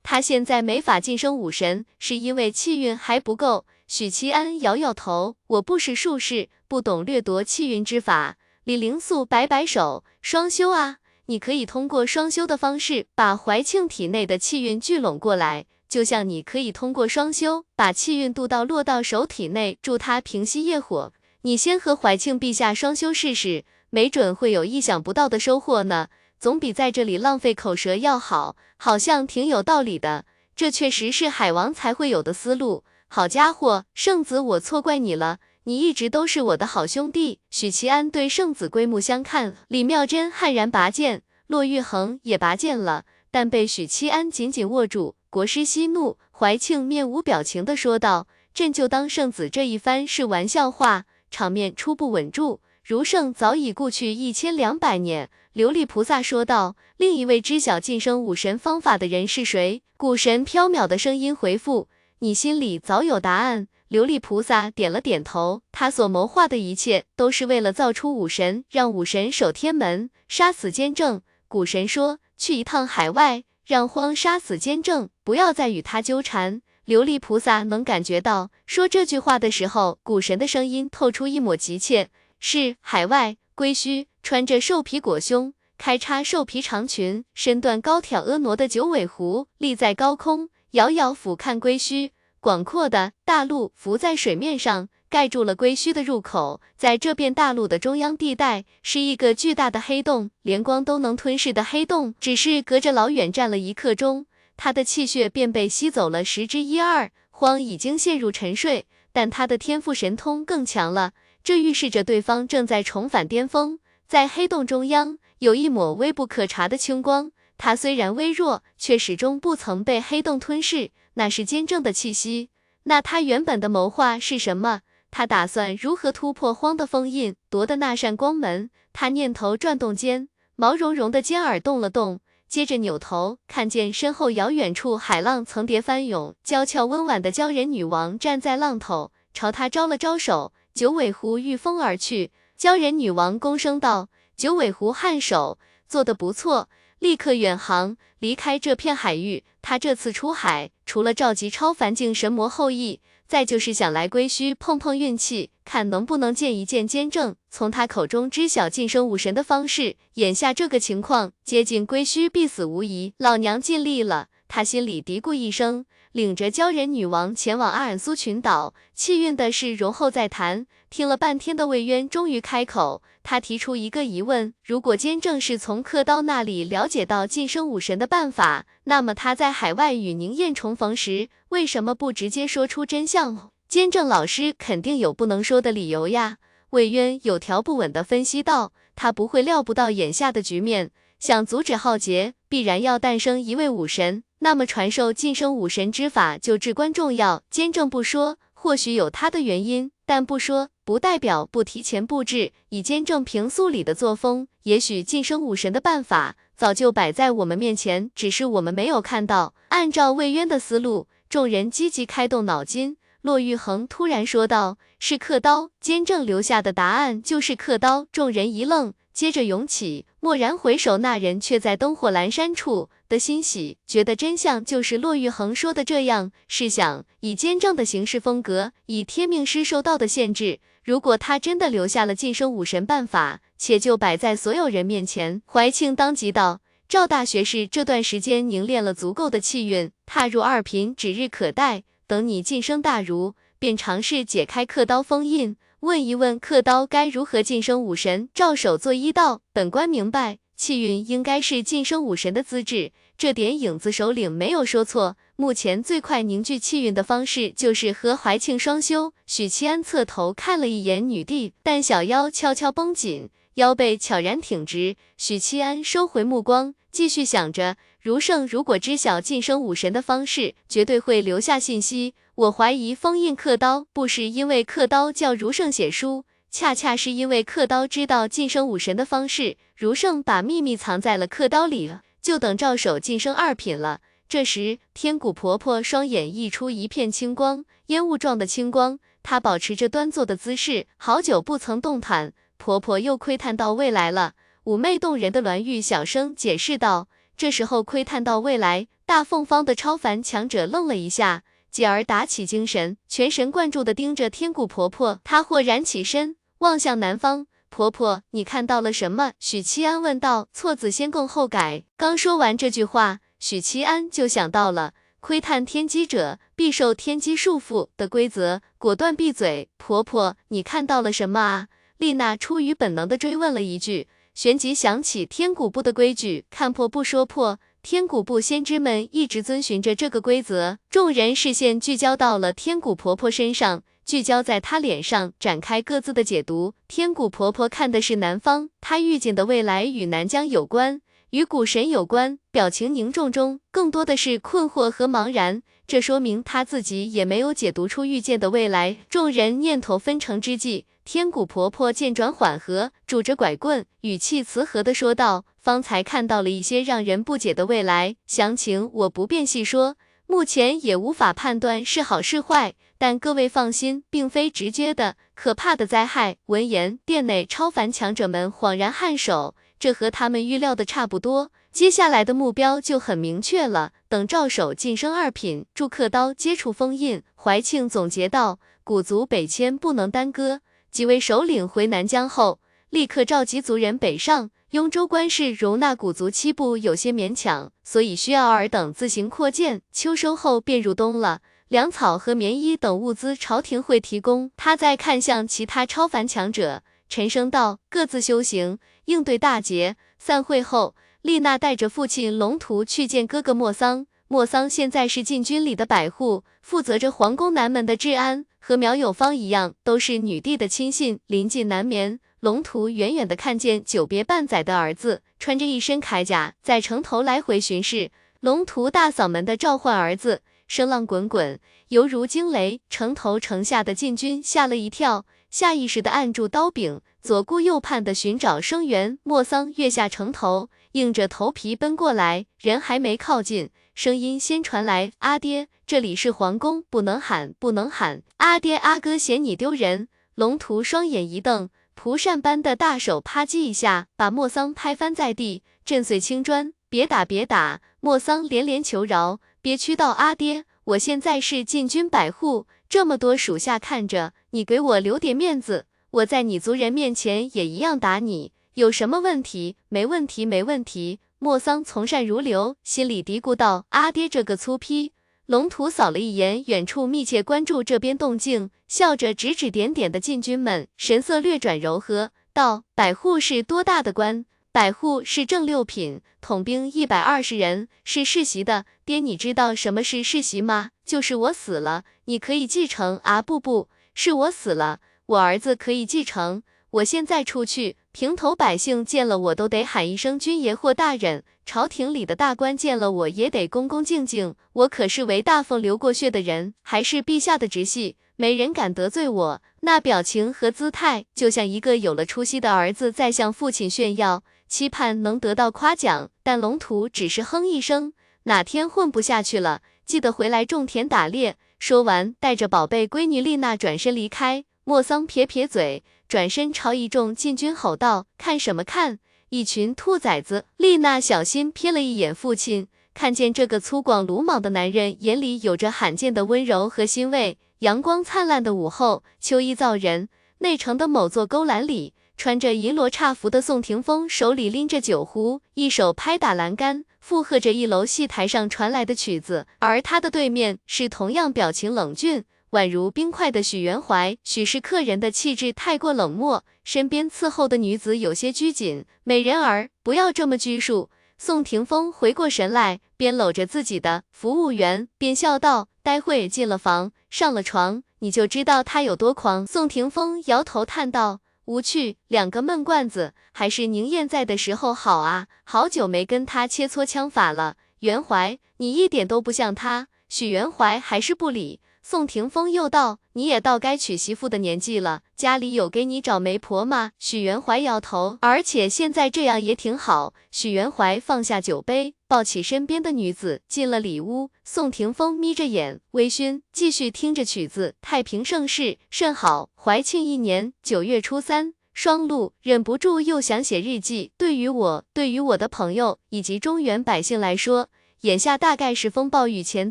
S1: 他现在没法晋升武神，是因为气运还不够。”许七安摇摇头：“我不是术士，不懂掠夺气运之法。”李灵素摆摆手：“双修啊，你可以通过双修的方式，把怀庆体内的气运聚拢过来。”就像你可以通过双修把气运渡到落到手体内，助他平息业火。你先和怀庆陛下双修试试，没准会有意想不到的收获呢。总比在这里浪费口舌要好。好像挺有道理的，这确实是海王才会有的思路。好家伙，圣子，我错怪你了，你一直都是我的好兄弟。许其安对圣子刮目相看，李妙珍悍然拔剑，骆玉衡也拔剑了，但被许七安紧紧握住。国师息怒，怀庆面无表情的说道：“朕就当圣子这一番是玩笑话。”场面初步稳住，儒圣早已故去一千两百年。琉璃菩萨说道：“另一位知晓晋升武神方法的人是谁？”古神飘渺的声音回复：“你心里早有答案。”琉璃菩萨点了点头，他所谋划的一切都是为了造出武神，让武神守天门，杀死监正。古神说：“去一趟海外。”让荒杀死监正，不要再与他纠缠。琉璃菩萨能感觉到，说这句话的时候，古神的声音透出一抹急切。是海外龟须，穿着兽皮裹胸、开叉兽皮长裙、身段高挑婀娜的九尾狐，立在高空，遥遥俯瞰龟须。广阔的大陆浮在水面上。盖住了龟墟的入口，在这片大陆的中央地带是一个巨大的黑洞，连光都能吞噬的黑洞。只是隔着老远站了一刻钟，他的气血便被吸走了十之一二。荒已经陷入沉睡，但他的天赋神通更强了，这预示着对方正在重返巅峰。在黑洞中央有一抹微不可察的青光，它虽然微弱，却始终不曾被黑洞吞噬，那是坚正的气息。那他原本的谋划是什么？他打算如何突破荒的封印，夺得那扇光门？他念头转动间，毛茸茸的尖耳动了动，接着扭头，看见身后遥远处海浪层叠翻涌，娇俏温婉的鲛人女王站在浪头，朝他招了招手。九尾狐御风而去，鲛人女王躬声道：“九尾狐颔首，做得不错，立刻远航，离开这片海域。他这次出海，除了召集超凡境神魔后裔。”再就是想来归墟碰碰运气，看能不能见一见监正，从他口中知晓晋升武神的方式。眼下这个情况，接近归墟必死无疑。老娘尽力了，他心里嘀咕一声，领着鲛人女王前往阿尔苏群岛。气运的事容后再谈。听了半天的魏渊终于开口，他提出一个疑问：如果监正是从刻刀那里了解到晋升武神的办法，那么他在海外与宁燕重逢时，为什么不直接说出真相？监正老师肯定有不能说的理由呀。魏渊有条不紊地分析道：“他不会料不到眼下的局面，想阻止浩劫，必然要诞生一位武神，那么传授晋升武神之法就至关重要。监正不说，或许有他的原因，但不说。”不代表不提前布置，以监正平素里的作风，也许晋升武神的办法早就摆在我们面前，只是我们没有看到。按照魏渊的思路，众人积极开动脑筋。骆玉衡突然说道：“是刻刀。”监正留下的答案就是刻刀。众人一愣，接着涌起。蓦然回首，那人却在灯火阑珊处。的欣喜，觉得真相就是骆玉衡说的这样。试想，以监正的行事风格，以天命师受到的限制。如果他真的留下了晋升武神办法，且就摆在所有人面前，怀庆当即道：“赵大学士这段时间凝练了足够的气运，踏入二品指日可待。等你晋升大儒，便尝试解开刻刀封印，问一问刻刀该如何晋升武神。赵守作揖道：“本官明白，气运应该是晋升武神的资质，这点影子首领没有说错。目前最快凝聚气运的方式，就是和怀庆双修。”许七安侧头看了一眼女帝，但小腰悄悄绷紧。腰背悄然挺直，许七安收回目光，继续想着：如胜如果知晓晋升武神的方式，绝对会留下信息。我怀疑封印刻刀，不是因为刻刀叫如圣写书，恰恰是因为刻刀知道晋升武神的方式，如圣把秘密藏在了刻刀里，就等赵守晋升二品了。这时，天谷婆婆双眼溢出一片青光，烟雾状的青光，她保持着端坐的姿势，好久不曾动弹。婆婆又窥探到未来了，妩媚动人的栾玉小声解释道。这时候窥探到未来，大凤方的超凡强者愣了一下，继而打起精神，全神贯注地盯着天谷婆婆。她豁然起身，望向南方。婆婆，你看到了什么？许七安问道。错子先供后改。刚说完这句话，许七安就想到了窥探天机者必受天机束缚的规则，果断闭嘴。婆婆，你看到了什么啊？丽娜出于本能的追问了一句，旋即想起天古部的规矩，看破不说破。天古部先知们一直遵循着这个规则。众人视线聚焦到了天古婆婆身上，聚焦在她脸上，展开各自的解读。天古婆婆看的是南方，她预见的未来与南疆有关，与古神有关。表情凝重中，更多的是困惑和茫然。这说明她自己也没有解读出预见的未来。众人念头纷呈之际。天谷婆婆见转缓和，拄着拐棍，语气慈和的说道：“方才看到了一些让人不解的未来，详情我不便细说，目前也无法判断是好是坏。但各位放心，并非直接的可怕的灾害。”闻言，殿内超凡强者们恍然颔首，这和他们预料的差不多。接下来的目标就很明确了，等赵守晋升二品，祝刻刀接触封印。怀庆总结道：“古族北迁不能耽搁。”几位首领回南疆后，立刻召集族人北上。雍州关市容纳古族七部有些勉强，所以需要尔等自行扩建。秋收后便入冬了，粮草和棉衣等物资朝廷会提供。他再看向其他超凡强者，沉声道：“各自修行，应对大劫。”散会后，丽娜带着父亲龙图去见哥哥莫桑。莫桑现在是禁军里的百户，负责着皇宫南门的治安。和苗有芳一样，都是女帝的亲信。临近南眠，龙图远远的看见久别半载的儿子，穿着一身铠甲，在城头来回巡视。龙图大嗓门的召唤儿子，声浪滚滚，犹如惊雷。城头城下的禁军吓了一跳，下意识的按住刀柄，左顾右盼的寻找声源。莫桑跃下城头，硬着头皮奔过来，人还没靠近。声音先传来：“阿爹，这里是皇宫，不能喊，不能喊！阿爹，阿哥嫌你丢人。”龙图双眼一瞪，蒲扇般的大手啪叽一下，把莫桑拍翻在地，震碎青砖。别打，别打！莫桑连连求饶，憋屈道：“阿爹，我现在是禁军百户，这么多属下看着，你给我留点面子，我在你族人面前也一样打你，有什么问题？没问题，没问题。”莫桑从善如流，心里嘀咕道：“阿爹这个粗坯。”龙图扫了一眼远处，密切关注这边动静，笑着指指点点的禁军们，神色略转柔和，道：“百户是多大的官？百户是正六品，统兵一百二十人，是世袭的。爹，你知道什么是世袭吗？就是我死了，你可以继承。啊，不不，是我死了，我儿子可以继承。我现在出去。”平头百姓见了我都得喊一声君爷或大人，朝廷里的大官见了我也得恭恭敬敬。我可是为大奉流过血的人，还是陛下的直系，没人敢得罪我。那表情和姿态，就像一个有了出息的儿子在向父亲炫耀，期盼能得到夸奖。但龙图只是哼一声，哪天混不下去了，记得回来种田打猎。说完，带着宝贝闺女丽娜转身离开。莫桑撇撇嘴。转身朝一众禁军吼道：“看什么看？一群兔崽子！”丽娜小心瞥了一眼父亲，看见这个粗犷鲁莽的男人眼里有着罕见的温柔和欣慰。阳光灿烂的午后，秋意造人，内城的某座勾栏里，穿着银罗刹服的宋霆锋手里拎着酒壶，一手拍打栏杆，附和着一楼戏台上传来的曲子。而他的对面是同样表情冷峻。宛如冰块的许元怀，许是客人的气质太过冷漠，身边伺候的女子有些拘谨。美人儿，不要这么拘束。宋霆锋回过神来，边搂着自己的服务员，边笑道：“待会进了房，上了床，你就知道他有多狂。”宋霆锋摇头叹道：“无趣，两个闷罐子，还是宁燕在的时候好啊，好久没跟他切磋枪法了。元怀，你一点都不像他。”许元怀还是不理。宋霆锋又道：“你也到该娶媳妇的年纪了，家里有给你找媒婆吗？”许元怀摇头，而且现在这样也挺好。许元怀放下酒杯，抱起身边的女子，进了里屋。宋霆锋眯着眼，微醺，继续听着曲子。太平盛世甚好。怀庆一年九月初三，双陆忍不住又想写日记。对于我，对于我的朋友以及中原百姓来说。眼下大概是风暴雨前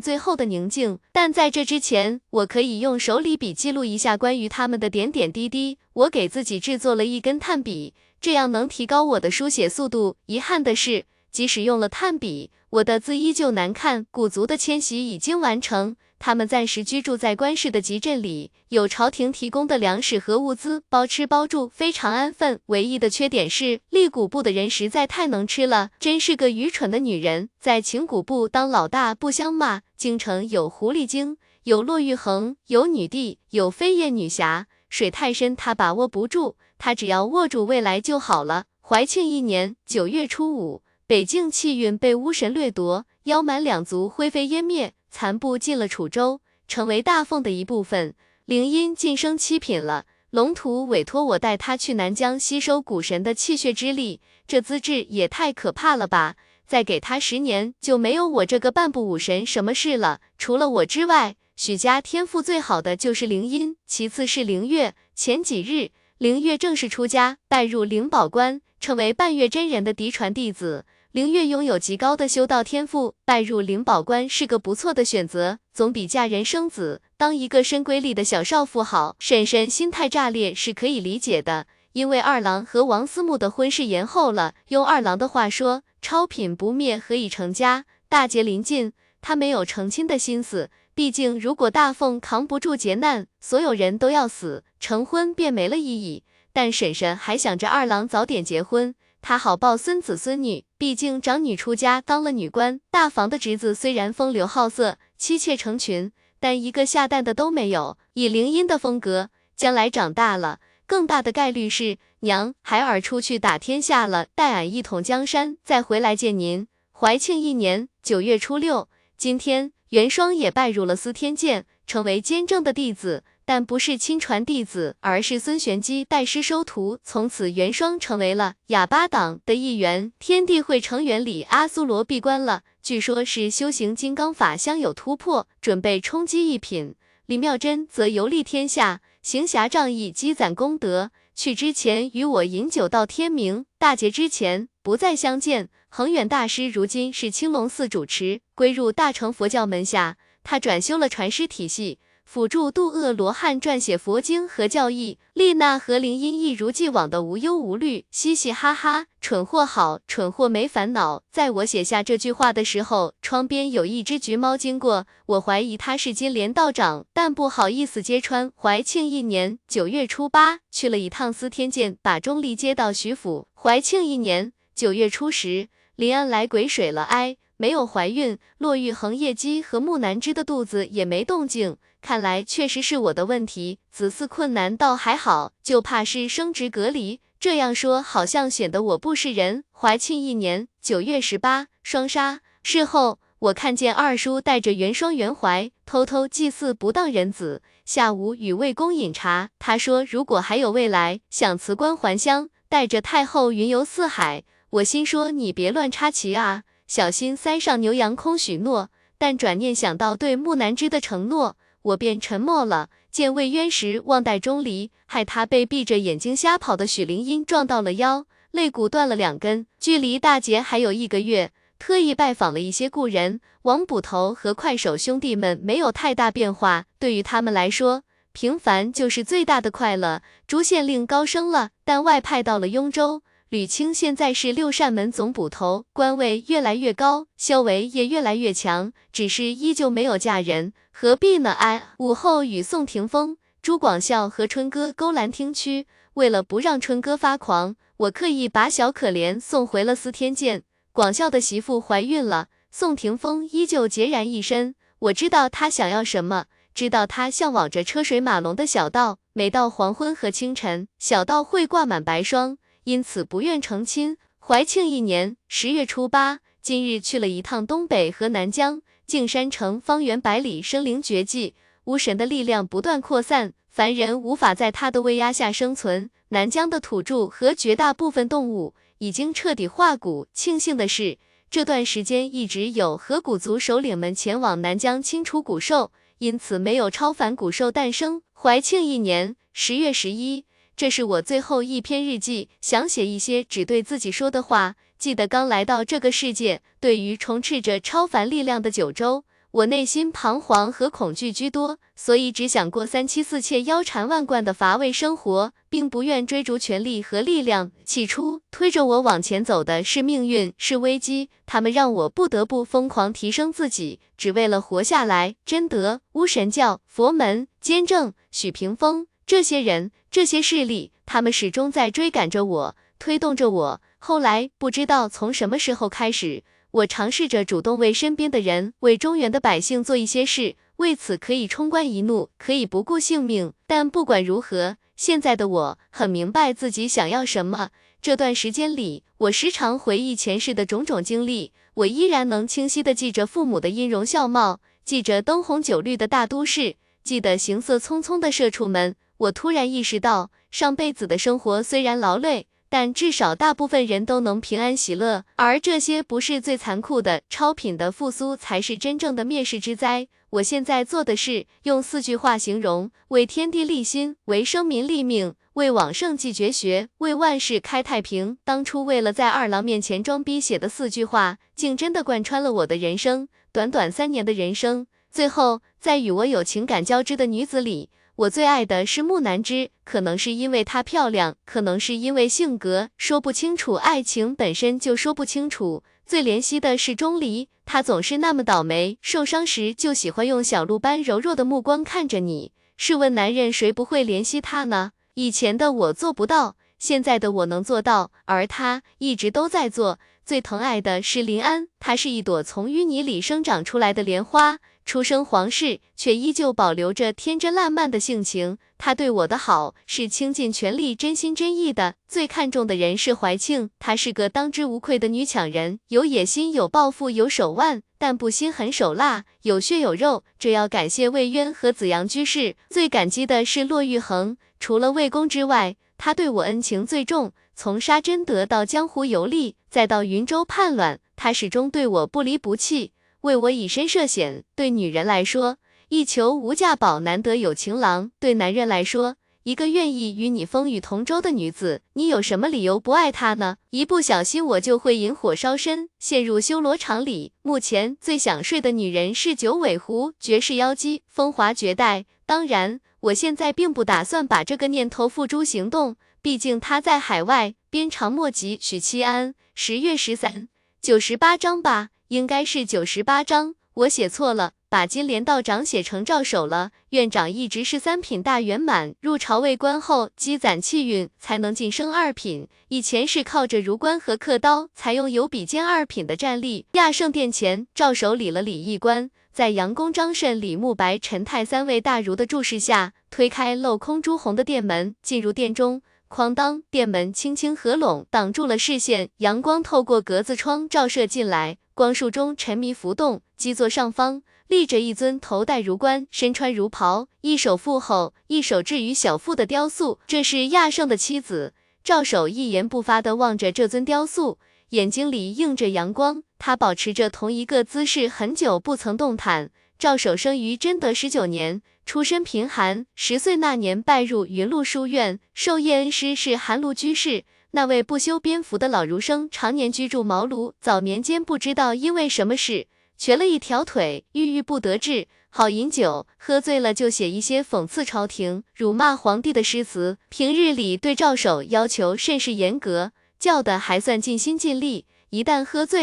S1: 最后的宁静，但在这之前，我可以用手里笔记录一下关于他们的点点滴滴。我给自己制作了一根炭笔，这样能提高我的书写速度。遗憾的是，即使用了炭笔，我的字依旧难看。古族的迁徙已经完成。他们暂时居住在关市的集镇里，有朝廷提供的粮食和物资，包吃包住，非常安分。唯一的缺点是立谷部的人实在太能吃了，真是个愚蠢的女人，在秦谷部当老大不相骂。京城有狐狸精，有骆玉衡，有女帝，有飞燕女侠，水太深，她把握不住，她只要握住未来就好了。怀庆一年九月初五，北境气运被巫神掠夺，妖蛮两族灰飞烟灭。残部进了楚州，成为大凤的一部分。灵音晋升七品了，龙图委托我带他去南疆吸收古神的气血之力，这资质也太可怕了吧！再给他十年，就没有我这个半步武神什么事了。除了我之外，许家天赋最好的就是灵音，其次是灵月。前几日，灵月正式出家，拜入灵宝关，成为半月真人的嫡传弟子。灵月拥有极高的修道天赋，拜入灵宝关是个不错的选择，总比嫁人生子当一个深闺里的小少妇好。婶婶心态炸裂是可以理解的，因为二郎和王思慕的婚事延后了。用二郎的话说，超品不灭，何以成家？大劫临近，他没有成亲的心思。毕竟，如果大凤扛不住劫难，所有人都要死，成婚便没了意义。但婶婶还想着二郎早点结婚。他好抱孙子孙女，毕竟长女出家当了女官，大房的侄子虽然风流好色，妻妾成群，但一个下蛋的都没有。以凌音的风格，将来长大了，更大的概率是娘孩儿出去打天下了，带俺一统江山，再回来见您。怀庆一年九月初六，今天元双也拜入了司天监，成为监正的弟子。但不是亲传弟子，而是孙玄机带师收徒，从此元双成为了哑巴党的一员。天地会成员里，阿苏罗闭关了，据说是修行金刚法相有突破，准备冲击一品。李妙真则游历天下，行侠仗义，积攒功德。去之前与我饮酒到天明，大劫之前不再相见。恒远大师如今是青龙寺主持，归入大乘佛教门下，他转修了传师体系。辅助渡厄罗汉撰写佛经和教义，丽娜和林音一如既往的无忧无虑，嘻嘻哈哈。蠢货好，蠢货没烦恼。在我写下这句话的时候，窗边有一只橘猫经过，我怀疑它是金莲道长，但不好意思揭穿。怀庆一年九月初八，去了一趟司天监，把钟离接到徐府。怀庆一年九月初十，林安来癸水了，哎，没有怀孕。骆玉衡、叶姬和木南枝的肚子也没动静。看来确实是我的问题，子嗣困难倒还好，就怕是生殖隔离。这样说好像显得我不是人。怀庆一年九月十八，双杀。事后我看见二叔带着元双、元怀偷偷祭祀不当人子。下午与魏公饮茶，他说如果还有未来，想辞官还乡，带着太后云游四海。我心说你别乱插旗啊，小心塞上牛羊空许诺。但转念想到对木南枝的承诺。我便沉默了。见魏渊时忘带钟离，害他被闭着眼睛瞎跑的许灵音撞到了腰，肋骨断了两根。距离大劫还有一个月，特意拜访了一些故人。王捕头和快手兄弟们没有太大变化，对于他们来说，平凡就是最大的快乐。朱县令高升了，但外派到了雍州。吕青现在是六扇门总捕头，官位越来越高，修为也越来越强，只是依旧没有嫁人，何必呢？哎，午后与宋霆锋、朱广孝和春哥勾栏听曲，为了不让春哥发狂，我刻意把小可怜送回了司天监。广孝的媳妇怀孕了，宋霆锋依旧孑然一身。我知道他想要什么，知道他向往着车水马龙的小道，每到黄昏和清晨，小道会挂满白霜。因此不愿成亲。怀庆一年十月初八，今日去了一趟东北和南疆。径山城方圆百里生灵绝迹，巫神的力量不断扩散，凡人无法在他的威压下生存。南疆的土著和绝大部分动物已经彻底化骨。庆幸的是，这段时间一直有河谷族首领们前往南疆清除古兽，因此没有超凡古兽诞生。怀庆一年十月十一。这是我最后一篇日记，想写一些只对自己说的话。记得刚来到这个世界，对于充斥着超凡力量的九州，我内心彷徨和恐惧居多，所以只想过三妻四妾、腰缠万贯的乏味生活，并不愿追逐权力和力量。起初推着我往前走的是命运，是危机，他们让我不得不疯狂提升自己，只为了活下来。贞德、巫神教、佛门、监正、许屏风。这些人，这些势力，他们始终在追赶着我，推动着我。后来，不知道从什么时候开始，我尝试着主动为身边的人，为中原的百姓做一些事。为此，可以冲冠一怒，可以不顾性命。但不管如何，现在的我很明白自己想要什么。这段时间里，我时常回忆前世的种种经历，我依然能清晰地记着父母的音容笑貌，记着灯红酒绿的大都市，记得行色匆匆的社畜们。我突然意识到，上辈子的生活虽然劳累，但至少大部分人都能平安喜乐。而这些不是最残酷的，超品的复苏才是真正的灭世之灾。我现在做的是用四句话形容：为天地立心，为生民立命，为往圣继绝学，为万世开太平。当初为了在二郎面前装逼写的四句话，竟真的贯穿了我的人生。短短三年的人生，最后在与我有情感交织的女子里。我最爱的是木南枝，可能是因为她漂亮，可能是因为性格，说不清楚。爱情本身就说不清楚。最怜惜的是钟离，他总是那么倒霉，受伤时就喜欢用小鹿般柔弱的目光看着你。试问男人谁不会怜惜他呢？以前的我做不到，现在的我能做到，而他一直都在做。最疼爱的是林安，她是一朵从淤泥里生长出来的莲花。出生皇室，却依旧保留着天真烂漫的性情。他对我的好是倾尽全力、真心真意的。最看重的人是怀庆，她是个当之无愧的女强人，有野心、有抱负、有手腕，但不心狠手辣，有血有肉。这要感谢魏渊和子阳居士。最感激的是骆玉衡，除了魏公之外，他对我恩情最重。从杀贞德到江湖游历，再到云州叛乱，他始终对我不离不弃。为我以身涉险，对女人来说，一求无价宝，难得有情郎；对男人来说，一个愿意与你风雨同舟的女子，你有什么理由不爱她呢？一不小心，我就会引火烧身，陷入修罗场里。目前最想睡的女人是九尾狐、绝世妖姬、风华绝代。当然，我现在并不打算把这个念头付诸行动，毕竟她在海外，鞭长莫及。许七安，十月十三，九十八章吧。应该是九十八章，我写错了，把金莲道长写成赵守了。院长一直是三品大圆满，入朝为官后积攒气运，才能晋升二品。以前是靠着如官和刻刀，才拥有比肩二品的战力。亚圣殿前，赵守理了礼仪关，在杨公、张慎、李慕白、陈泰三位大儒的注视下，推开镂空朱红的殿门，进入殿中。哐当，殿门轻轻合拢，挡住了视线。阳光透过格子窗照射进来，光束中沉迷浮动。基座上方立着一尊头戴如冠、身穿如袍、一手负后、一手置于小腹的雕塑，这是亚圣的妻子。赵守一言不发地望着这尊雕塑，眼睛里映着阳光。他保持着同一个姿势很久，不曾动弹。赵守生于贞德十九年。出身贫寒，十岁那年拜入云麓书院，授业恩师是寒庐居士。那位不修边幅的老儒生，常年居住茅庐。早年间不知道因为什么事，瘸了一条腿，郁郁不得志。好饮酒，喝醉了就写一些讽刺朝廷、辱骂皇帝的诗词。平日里对赵守要求甚是严格，教的还算尽心尽力。一旦喝醉了，